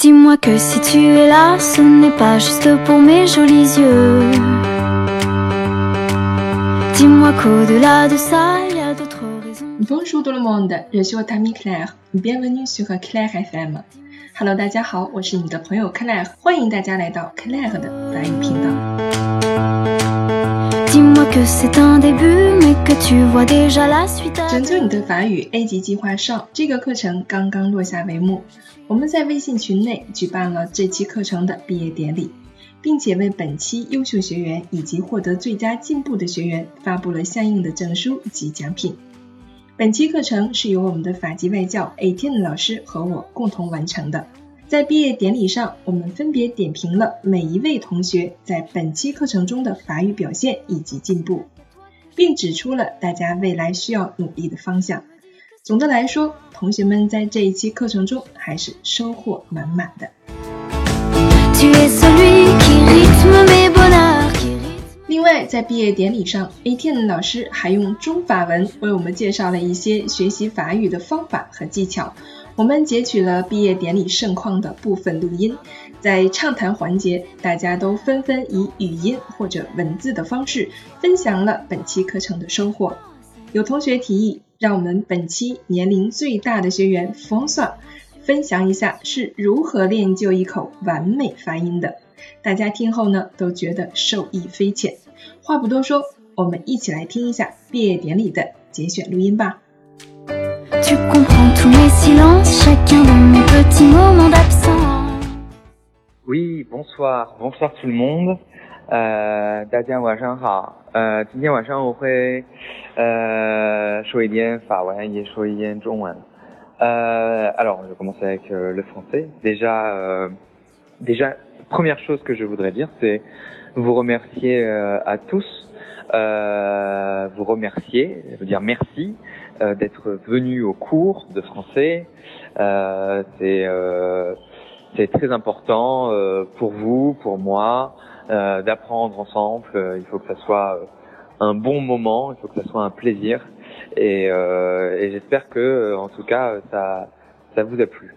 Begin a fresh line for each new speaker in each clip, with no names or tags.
Dis-moi que si tu es là, ce n'est pas juste pour mes jolis yeux. Dis-moi qu'au-delà de ça, il y a d'autres raisons.
Bonjour tout le monde, je suis votre amie Claire. Bienvenue sur Claire FM. Hello，大家好，我是你的朋友 Claire，欢迎大家来到 Claire 的法语频道。 拯救你的法语 A 级计划上，这个课程刚刚落下帷幕。我们在微信群内举办了这期课程的毕业典礼，并且为本期优秀学员以及获得最佳进步的学员发布了相应的证书及奖品。本期课程是由我们的法籍外教 Atin 老师和我共同完成的。在毕业典礼上，我们分别点评了每一位同学在本期课程中的法语表现以及进步，并指出了大家未来需要努力的方向。总的来说，同学们在这一期课程中还是收获满满的。另外，在毕业典礼上，ATN 老师还用中法文为我们介绍了一些学习法语的方法和技巧。我们截取了毕业典礼盛况的部分录音，在畅谈环节，大家都纷纷以语音或者文字的方式分享了本期课程的收获。有同学提议，让我们本期年龄最大的学员 f o n s a 分享一下是如何练就一口完美发音的。大家听后呢，都觉得受益匪浅。话不多说，我们一起来听一下毕业典礼的节选录音吧。
Tu comprends tous mes silences, chacun de mes petits moments d'absence.
Oui, bonsoir, bonsoir tout le monde. 呃，大家晚上好。呃，今天晚上我会呃说一点法文，也说一点中文。Euh, alors, je vais commencer avec euh, le français. Déjà, euh, déjà, première chose que je voudrais dire, c'est vous remercier euh, à tous. Euh, vous remercier, veux dire merci euh, d'être venus au cours de français. Euh, c'est euh, c'est très important euh, pour vous, pour moi, d'apprendre ensemble. Il faut que ça soit un bon moment, il faut que ça soit un plaisir. Et, et j'espère que, en tout cas, ça, ça vous a plu.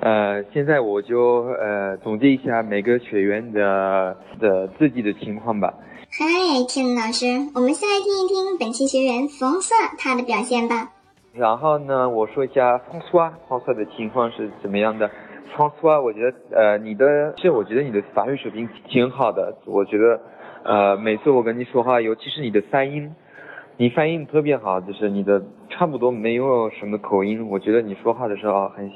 呃，现在我就呃总结一下每个学员的的自己的情况吧。
嗨，天老师，我们先来听一听本期学员冯算他的表现吧。
然后呢，我说一下 François François 的情况是怎么样的。François，我觉得呃你的，其实我觉得你的法语水平挺好的。我觉得呃每次我跟你说话，尤其是你的发音，你发音特别好，就是你的差不多没有什么口音。我觉得你说话的时候很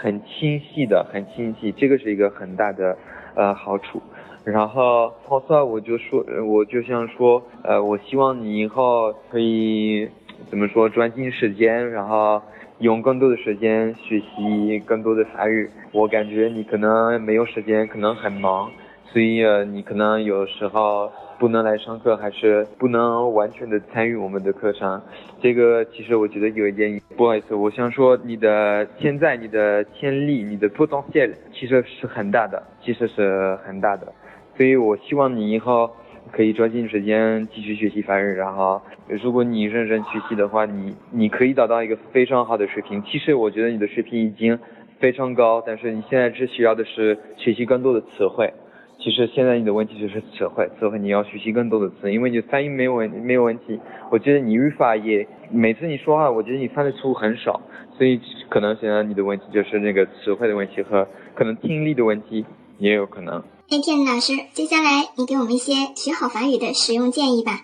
很清晰的，很清晰，这个是一个很大的呃好处。然后 François，我就说，我就想说，呃，我希望你以后可以怎么说，专心时间，然后用更多的时间学习更多的法语。我感觉你可能没有时间，可能很忙，所以，你可能有时候不能来上课，还是不能完全的参与我们的课程。这个其实我觉得有一点不好意思，我想说你的现在你的潜力，你的 potential 其实是很大的，其实是很大的。所以我希望你以后可以抓紧时间继续学习法语，然后如果你认真学习的话，你你可以达到一个非常好的水平。其实我觉得你的水平已经非常高，但是你现在只需要的是学习更多的词汇。其实现在你的问题就是词汇，词汇你要学习更多的词，因为你的发音没有问没有问题。我觉得你语法也每次你说话，我觉得你犯的错误很少，所以可能现在你的问题就是那个词汇的问题和可能听力的问题也有可能。
哎，天老师，接下来你给我们一些学好法语的实用建议吧。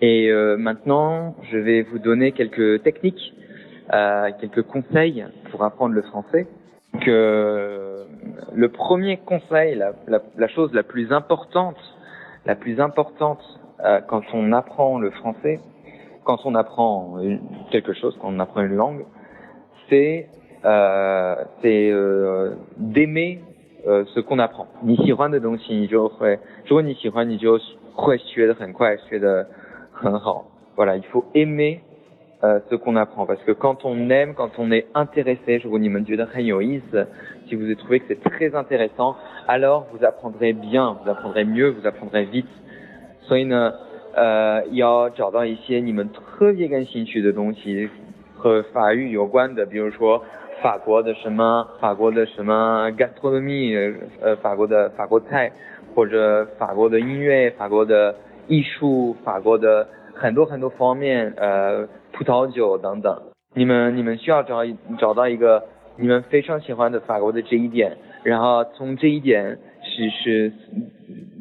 Et euh, maintenant, je vais vous donner quelques techniques, euh, quelques conseils pour apprendre le français. Que le premier conseil, la, la, la chose la plus importante, la plus importante euh, quand on apprend le français, quand on apprend une- quelque chose, quand on apprend une langue, c'est euh, c'est euh, d'aimer euh, ce qu'on apprend。你喜欢的东西，你就会，如果你喜欢，你就会学得很快，学得很好。Voilà, il faut aimer euh, ce qu'on apprend parce que quand on aime, quand on est intéressé, 如果你们觉得很有意思，si vous trouvez que c'est très intéressant, alors vous apprendrez bien, vous apprendrez mieux, vous apprendrez vite。所以呢，呃，要找到一些你们特别感兴趣的东西和法语有关的，比如说 法国的什么法国的什么 gastronomy，呃，法国的法国菜，或者法国的音乐，法国的艺术，法国的很多很多方面，呃， 葡萄酒等等。你们你们需要找一找到一个你们非常喜欢的法国的这一点，然后从这一点是是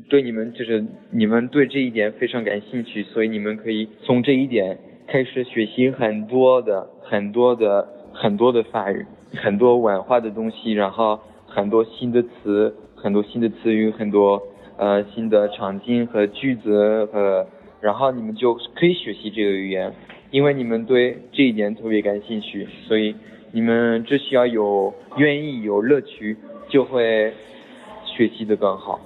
对你们就是你们对这一点非常感兴趣，所以你们可以从这一点开始学习很多的很多的很多的法语，很多文化的东西，然后很多新的词，很多新的词语，很多呃新的场景和句子和，然后你们就可以学习这个语言，因为你们对这一点特别感兴趣，所以你们只需要有愿意有乐趣，就会学习的更好。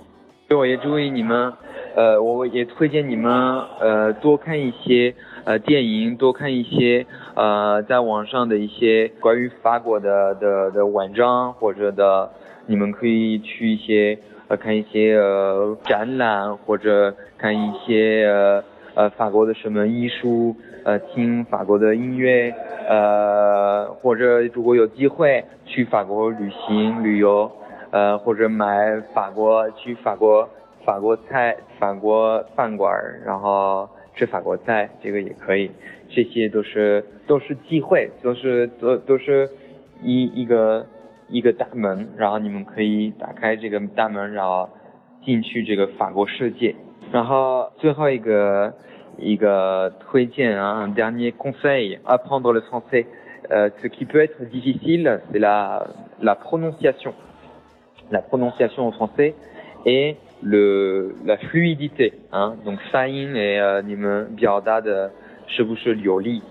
所以我也注意你们，呃，我也推荐你们呃多看一些呃电影，多看一些呃在网上的一些关于法国的的的文章或者的，你们可以去一些呃看一些呃展览或者看一些呃呃法国的什么艺术，呃听法国的音乐，呃或者如果有机会去法国旅行旅游。呃，或者买法国去法国法国菜法国饭馆，然后吃法国菜，这个也可以。这些都是都是机会，都是都都是一一个一个大门，然后你们可以打开这个大门，然后进去这个法国世界。然后最后一个一个推荐啊，un dernier conseil apprendre le français. Euh, ce qui peut être difficile, c'est la la prononciation. la prononciation en français et le la fluidité hein donc 发音 et euh, 你们表达的是不是流利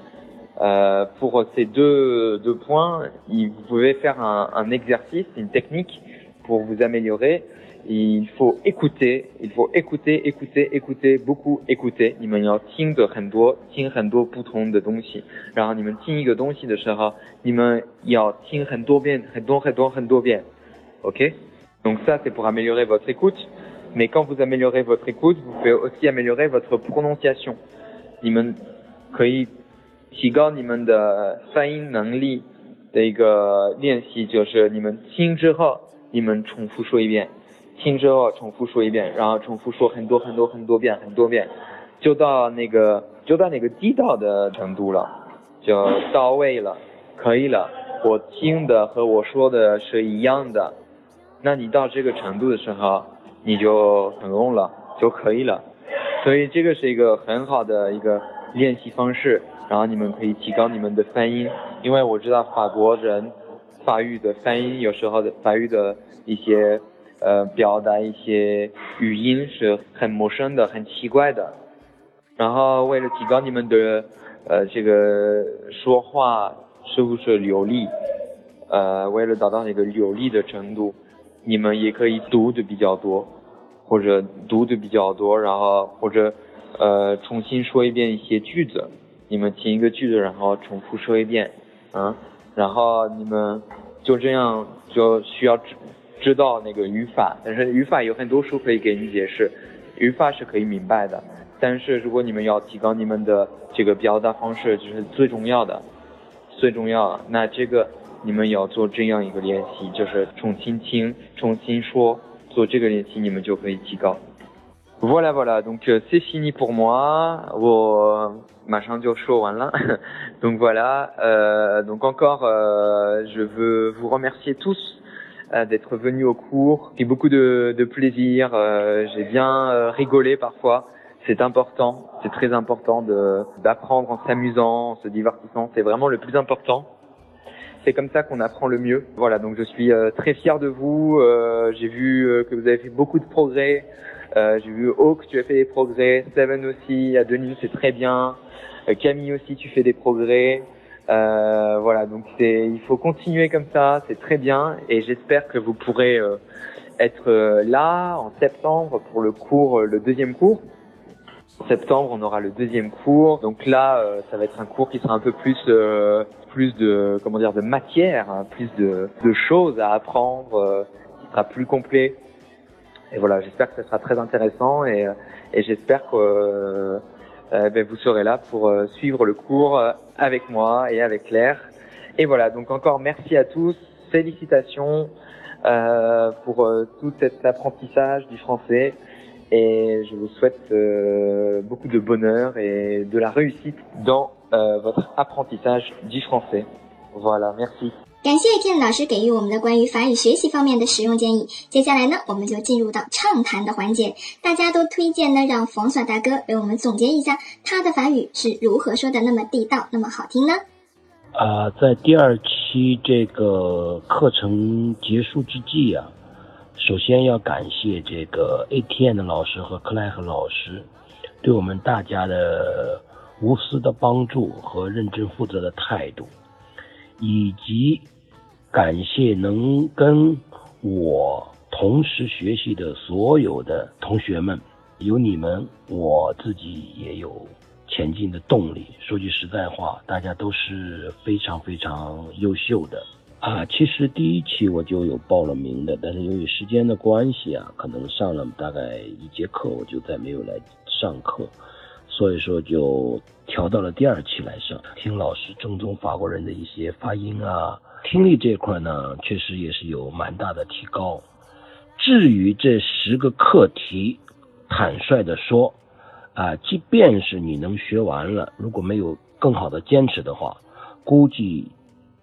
euh, pour ces deux deux points vous pouvez faire un, un exercice une technique pour vous améliorer il faut écouter il faut écouter écouter écouter beaucoup écouter 你们要听的很多听很多不同的东西然后你们听一个东西的时候你们要听很多遍很多很多很多遍 OK donc ça, c'est pour améliorer votre écoute. Mais quand vous améliorez votre écoute, vous pouvez aussi améliorer votre prononciation. 你们可以提高你们的发音能力的一个练习，就是你们听之后，你们重复说一遍， 听之后重复说一遍，然后重复说很多很多很多遍很多遍，就到那个就到那个地道的程度了，就到位了，可以了。我听的和我说的是一样的。那你到这个程度的时候，你就成功了就可以了。所以这个是一个很好的一个练习方式，然后你们可以提高你们的发音，因为我知道法国人法语的发音有时候的法语的一些呃表达一些语音是很陌生的、很奇怪的。然后为了提高你们的呃这个说话是不是流利，呃为了达到那个流利的程度。你们也可以读的比较多，或者读的比较多，然后或者呃重新说一遍一些句子。你们听一个句子，然后重复说一遍，嗯，然后你们就这样就需要知知道那个语法。但是语法有很多书可以给你解释，语法是可以明白的。但是如果你们要提高你们的这个表达方式，就是最重要的，最重要。那这个。你们要做这样一个练习，就是重新听、重新说，做这个练习，你们就可以提高。Voilà, voilà, donc c'est fini pour moi. 我马上就说完了。Donc voilà, euh, donc encore, euh, je veux vous remercier tous euh, d'être venus au cours. J'ai beaucoup de, de plaisir. Euh, J'ai bien euh, rigolé parfois. C'est important, c'est très important d'apprendre en s'amusant, en se divertissant. C'est vraiment le plus important. C'est comme ça qu'on apprend le mieux. Voilà, donc je suis euh, très fier de vous. Euh, j'ai vu euh, que vous avez fait beaucoup de progrès. j'ai vu Hawk, tu as fait des progrès. Seven aussi, à c'est très bien. Camille aussi, tu fais des progrès. Voilà, donc c'est, il faut continuer comme ça, c'est très bien, et j'espère que vous pourrez être là en septembre pour le cours, le deuxième cours. En septembre, on aura le deuxième cours. Donc là, ça va être un cours qui sera un peu plus plus de comment dire de matière, hein, plus de, de, choses à apprendre, euh, qui sera plus complet. Et voilà, j'espère que ce sera très intéressant et, euh, et j'espère que euh, ben, vous serez là pour suivre le cours avec moi et avec Claire. Et voilà, donc encore merci à tous, félicitations euh, pour euh, tout cet apprentissage du français et je vous souhaite euh, beaucoup de bonheur et de la réussite dans euh, votre apprentissage du français. Voilà, merci.
感谢 Ken 老师给予我们的关于法语学习方面的实用建议。接下来呢，我们就进入到畅谈的环节。大家都推荐呢，让冯爽大哥为我们总结一下他的法语是如何说的那么地道、那么好听呢？
啊，在第二期这个课程结束之际啊，首先要感谢这个 ATN 的老师和克莱和老师对我们大家的无私的帮助和认真负责的态度，以及感谢能跟我同时学习的所有的同学们，有你们，我自己也有。前进的动力。说句实在话，大家都是非常非常优秀的啊。其实第一期我就有报了名的，但是由于时间的关系啊，可能上了大概一节课，我就再没有来上课，所以说就调到了第二期来上，听老师正宗法国人的一些发音啊，听力这块呢，确实也是有蛮大的提高。至于这十个课题，坦率的说。啊，即便是你能学完了，如果没有更好的坚持的话，估计，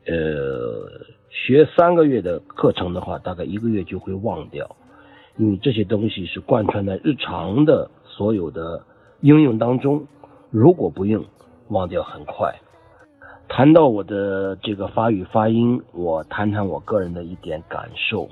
呃，学三个月的课程的话，大概一个月就会忘掉，因为这些东西是贯穿在日常的所有的应用当中，如果不用，忘掉很快。谈到我的这个法语发音，我谈谈我个人的一点感受。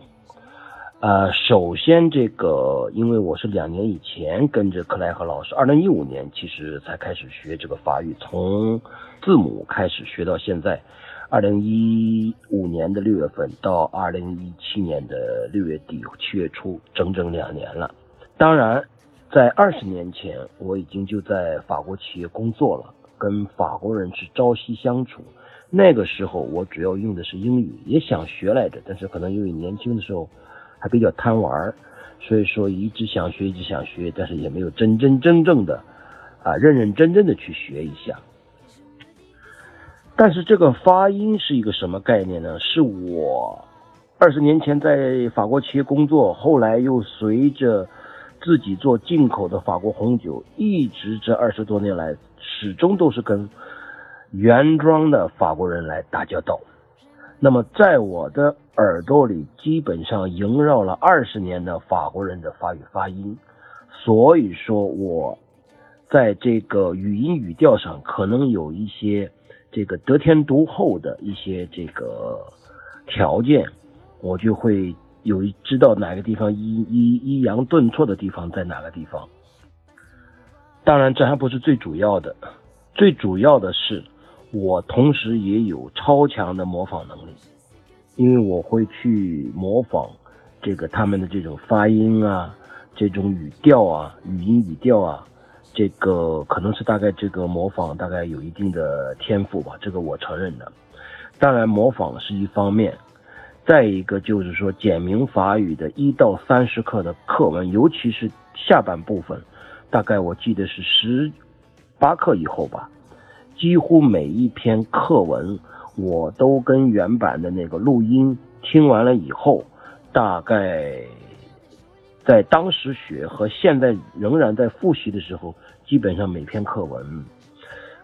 呃，首先这个，因为我是两年以前跟着克莱和老师，二零一五年其实才开始学这个法语，从字母开始学到现在，二零一五年的六月份到二零一七年的六月底七月初，整整两年了。当然，在二十年前，我已经就在法国企业工作了，跟法国人是朝夕相处。那个时候，我主要用的是英语，也想学来着，但是可能因为年轻的时候。还比较贪玩所以说一直想学，一直想学，但是也没有真真正正的啊认认真真的去学一下。但是这个发音是一个什么概念呢？是我二十年前在法国企业工作，后来又随着自己做进口的法国红酒，一直这二十多年来始终都是跟原装的法国人来打交道。那么在我的耳朵里，基本上萦绕了二十年的法国人的法语发音，所以说我在这个语音语调上可能有一些这个得天独厚的一些这个条件，我就会有知道哪个地方抑抑抑扬顿挫的地方在哪个地方。当然，这还不是最主要的，最主要的是。我同时也有超强的模仿能力，因为我会去模仿这个他们的这种发音啊，这种语调啊，语音语调啊，这个可能是大概这个模仿大概有一定的天赋吧，这个我承认的。当然，模仿是一方面，再一个就是说简明法语的一到三十课的课文，尤其是下半部分，大概我记得是十八课以后吧。几乎每一篇课文，我都跟原版的那个录音听完了以后，大概在当时学和现在仍然在复习的时候，基本上每篇课文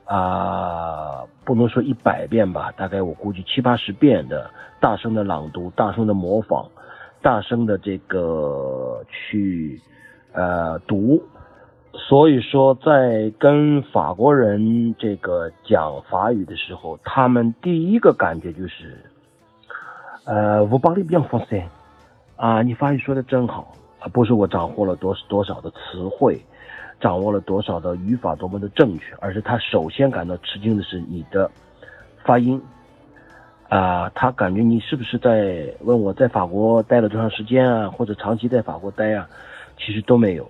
啊，不能说一百遍吧，大概我估计七八十遍的大声的朗读、大声的模仿、大声的这个去呃读。所以说，在跟法国人这个讲法语的时候，他们第一个感觉就是，呃，vous parlez bien français，啊，你法语说的真好，啊，不是我掌握了多多少的词汇，掌握了多少的语法多么的正确，而是他首先感到吃惊的是你的发音，啊，他感觉你是不是在问我在法国待了多长时间啊，或者长期在法国待啊，其实都没有。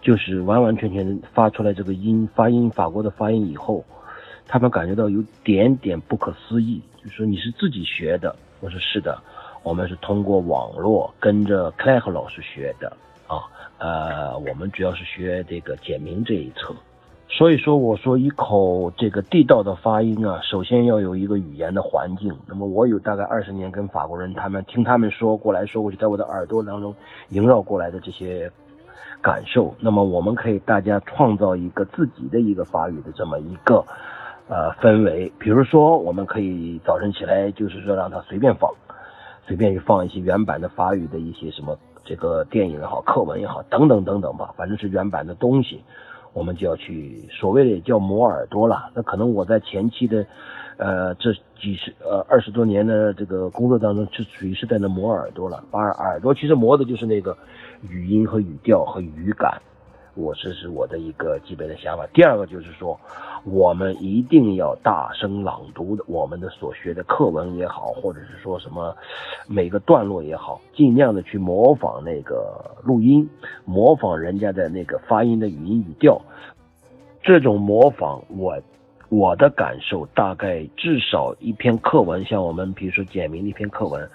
就是完完全全发出来这个音发音法国的发音以后，他们感觉到有点点不可思议，就说你是自己学的。我说是的，我们是通过网络跟着 c l a r 老师学的啊。呃，我们主要是学这个简明这一侧所以说，我说一口这个地道的发音啊，首先要有一个语言的环境。那么我有大概二十年跟法国人他们听他们说过来说过去，在我的耳朵当中萦绕过来的这些感受。那么我们可以大家创造一个自己的一个法语的这么一个呃氛围。比如说，我们可以早晨起来就是说让他随便放，随便去放一些原版的法语的一些什么这个电影也好，课文也好，等等等等吧，反正是原版的东西。我们就要去所谓的也叫磨耳朵了。那可能我在前期的，呃，这几十呃二十多年的这个工作当中，就属于是在那磨耳朵了。把耳朵其实磨的就是那个语音和语调和语感。我这是我的一个基本的想法。第二个就是说，我们一定要大声朗读的，我们的所学的课文也好，或者是说什么每个段落也好，尽量的去模仿那个录音，模仿人家的那个发音的语音语调。这种模仿，我我的感受大概至少一篇课文，像我们比如说简明的一篇课文。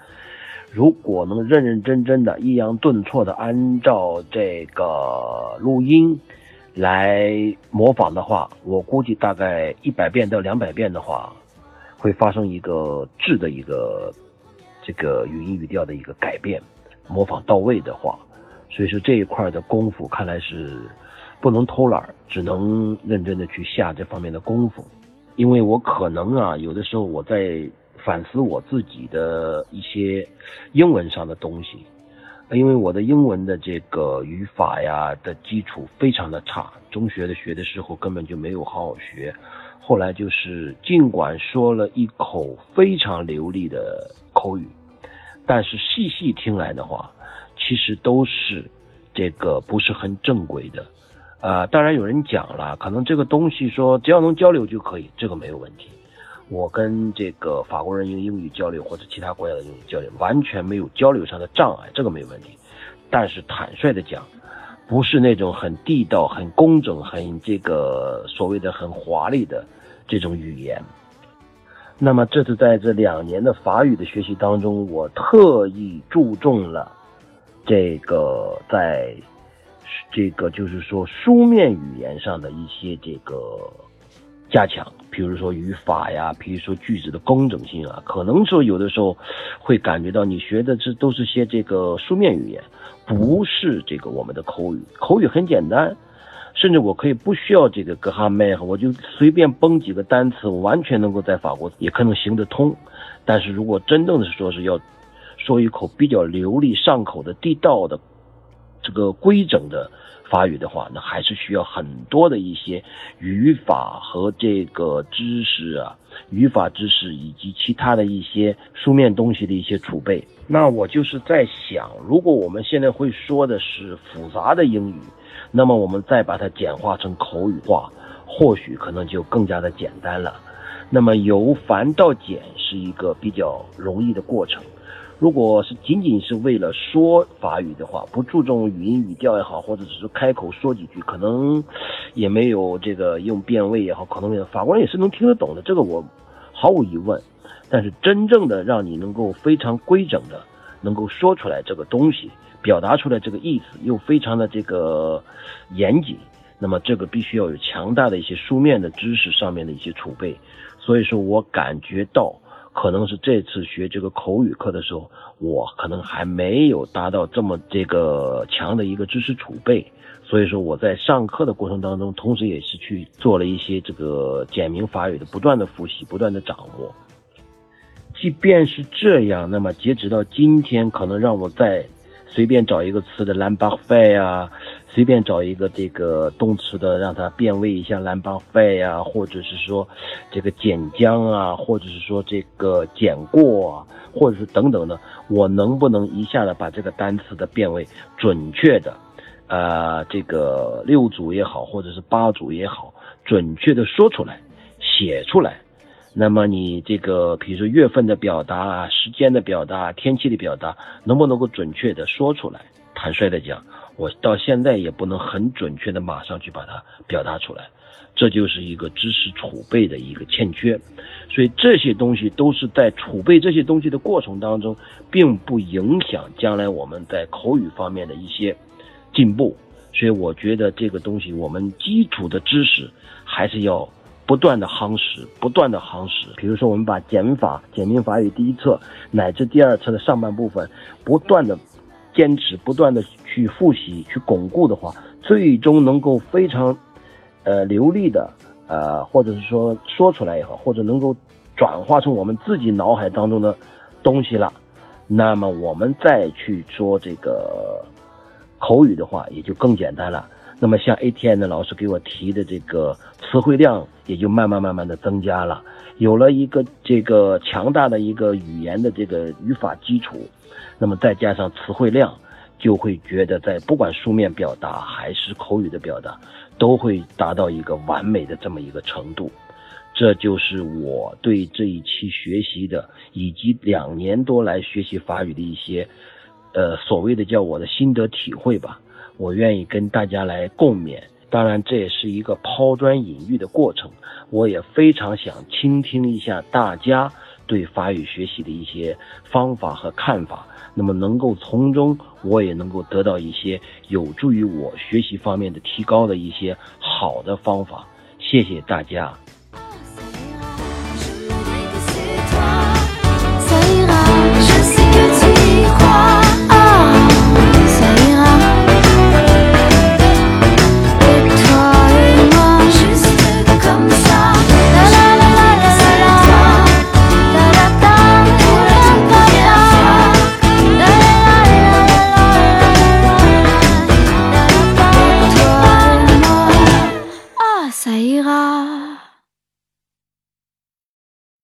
如果能认认真真的、抑扬顿挫的按照这个录音来模仿的话，我估计大概一百遍到两百遍的话，会发生一个质的一个这个语音语调的一个改变。模仿到位的话，所以说这一块的功夫看来是不能偷懒，只能认真的去下这方面的功夫。因为我可能啊，有的时候我在。反思我自己的一些英文上的东西，因为我的英文的这个语法呀的基础非常的差，中学的学的时候根本就没有好好学，后来就是尽管说了一口非常流利的口语，但是细细听来的话，其实都是这个不是很正规的，啊，当然有人讲了，可能这个东西说只要能交流就可以，这个没有问题。我跟这个法国人用英语交流，或者其他国家的英语交流，完全没有交流上的障碍，这个没有问题。但是坦率的讲，不是那种很地道、很工整、很这个所谓的很华丽的这种语言。那么这是在这两年的法语的学习当中，我特意注重了这个在这个就是说书面语言上的一些这个。加强，比如说语法呀，比如说句子的工整性啊，可能说有的时候会感觉到你学的这都是些这个书面语言，不是这个我们的口语。口语很简单，甚至我可以不需要这个格哈麦，我就随便蹦几个单词，我完全能够在法国也可能行得通。但是如果真正的说是要说一口比较流利上口的地道的这个规整的。法语的话，那还是需要很多的一些语法和这个知识啊，语法知识以及其他的一些书面东西的一些储备。那我就是在想，如果我们现在会说的是复杂的英语，那么我们再把它简化成口语化，或许可能就更加的简单了。那么由繁到简是一个比较容易的过程。如果是仅仅是为了说法语的话，不注重语音语调也好，或者只是开口说几句，可能也没有这个用变位也好，可能法国人也是能听得懂的，这个我毫无疑问。但是真正的让你能够非常规整的能够说出来这个东西，表达出来这个意思，又非常的这个严谨，那么这个必须要有强大的一些书面的知识上面的一些储备。所以说我感觉到。可能是这次学这个口语课的时候，我可能还没有达到这么这个强的一个知识储备，所以说我在上课的过程当中，同时也是去做了一些这个简明法语的不断的复习，不断的掌握。即便是这样，那么截止到今天，可能让我在随便找一个词的 l a m b a r f a 啊。随便找一个这个动词的，让它变位一下，蓝邦费啊，或者是说这个减将啊，或者是说这个减过啊，或者是等等的，我能不能一下子把这个单词的变位准确的，呃，这个六组也好，或者是八组也好，准确的说出来，写出来？那么你这个，比如说月份的表达啊，时间的表达，天气的表达，能不能够准确的说出来？坦率的讲。我到现在也不能很准确的马上去把它表达出来，这就是一个知识储备的一个欠缺，所以这些东西都是在储备这些东西的过程当中，并不影响将来我们在口语方面的一些进步，所以我觉得这个东西，我们基础的知识还是要不断的夯实，不断的夯实。比如说，我们把减法、简明法语第一册乃至第二册的上半部分，不断的坚持，不断的去复习、去巩固的话，最终能够非常呃流利的呃，或者是说说出来也好，或者能够转化成我们自己脑海当中的东西了。那么我们再去说这个口语的话，也就更简单了。那么像 ATN 的老师给我提的这个词汇量，也就慢慢慢慢的增加了。有了一个这个强大的一个语言的这个语法基础，那么再加上词汇量，就会觉得在不管书面表达还是口语的表达，都会达到一个完美的这么一个程度。这就是我对这一期学习的，以及两年多来学习法语的一些，呃，所谓的叫我的心得体会吧。我愿意跟大家来共勉。当然，这也是一个抛砖引玉的过程。我也非常想倾听一下大家对法语学习的一些方法和看法。那么，能够从中我也能够得到一些有助于我学习方面的提高的一些好的方法。谢谢大家。